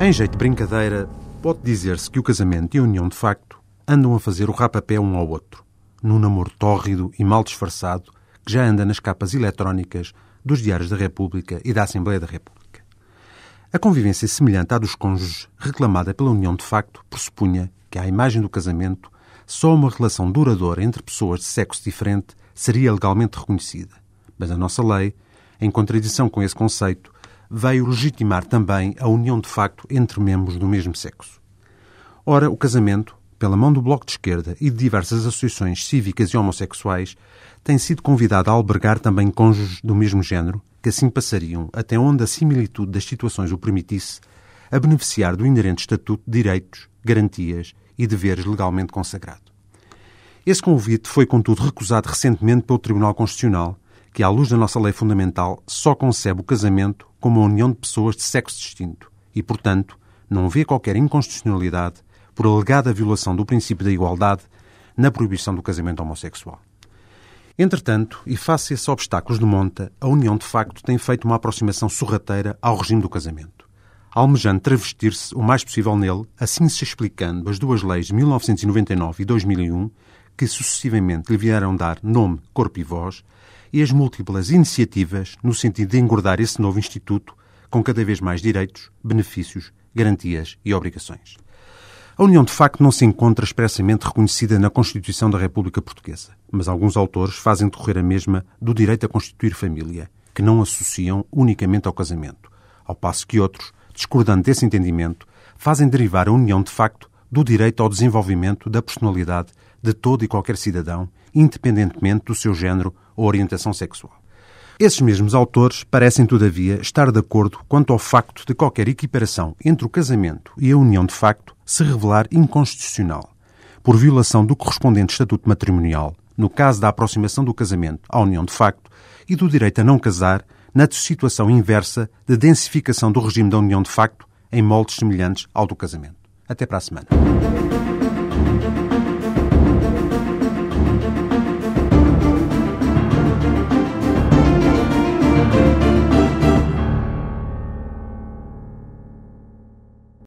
Em jeito de brincadeira, pode dizer-se que o casamento e a união de facto andam a fazer o rapapé um ao outro, num namoro tórrido e mal disfarçado que já anda nas capas eletrónicas dos Diários da República e da Assembleia da República. A convivência semelhante à dos cônjuges, reclamada pela união de facto, pressupunha que, à imagem do casamento, só uma relação duradoura entre pessoas de sexo diferente seria legalmente reconhecida. Mas a nossa lei, em contradição com esse conceito, veio legitimar também a união de facto entre membros do mesmo sexo. Ora, o casamento, pela mão do Bloco de Esquerda e de diversas associações cívicas e homossexuais, tem sido convidado a albergar também cônjuges do mesmo género, que assim passariam, até onde a similitude das situações o permitisse, a beneficiar do inerente estatuto de direitos, garantias e deveres legalmente consagrado. Esse convite foi, contudo, recusado recentemente pelo Tribunal Constitucional, que, à luz da nossa lei fundamental, só concebe o casamento como uma união de pessoas de sexo distinto e, portanto, não vê qualquer inconstitucionalidade por alegada violação do princípio da igualdade na proibição do casamento homossexual. Entretanto, e face a esses obstáculos de monta, a União de facto tem feito uma aproximação sorrateira ao regime do casamento, almejando travestir-se o mais possível nele, assim se explicando as duas leis de 1999 e 2001, que sucessivamente lhe vieram dar nome, corpo e voz, e as múltiplas iniciativas no sentido de engordar esse novo instituto com cada vez mais direitos, benefícios, garantias e obrigações. A União de facto não se encontra expressamente reconhecida na Constituição da República Portuguesa, mas alguns autores fazem decorrer a mesma do direito a constituir família, que não associam unicamente ao casamento, ao passo que outros, discordando desse entendimento, fazem derivar a união de facto do direito ao desenvolvimento da personalidade de todo e qualquer cidadão, independentemente do seu género ou orientação sexual. Esses mesmos autores parecem, todavia, estar de acordo quanto ao facto de qualquer equiparação entre o casamento e a união de facto se revelar inconstitucional, por violação do correspondente estatuto matrimonial, no caso da aproximação do casamento à união de facto, e do direito a não casar, na situação inversa de densificação do regime da união de facto em moldes semelhantes ao do casamento. Até para a semana.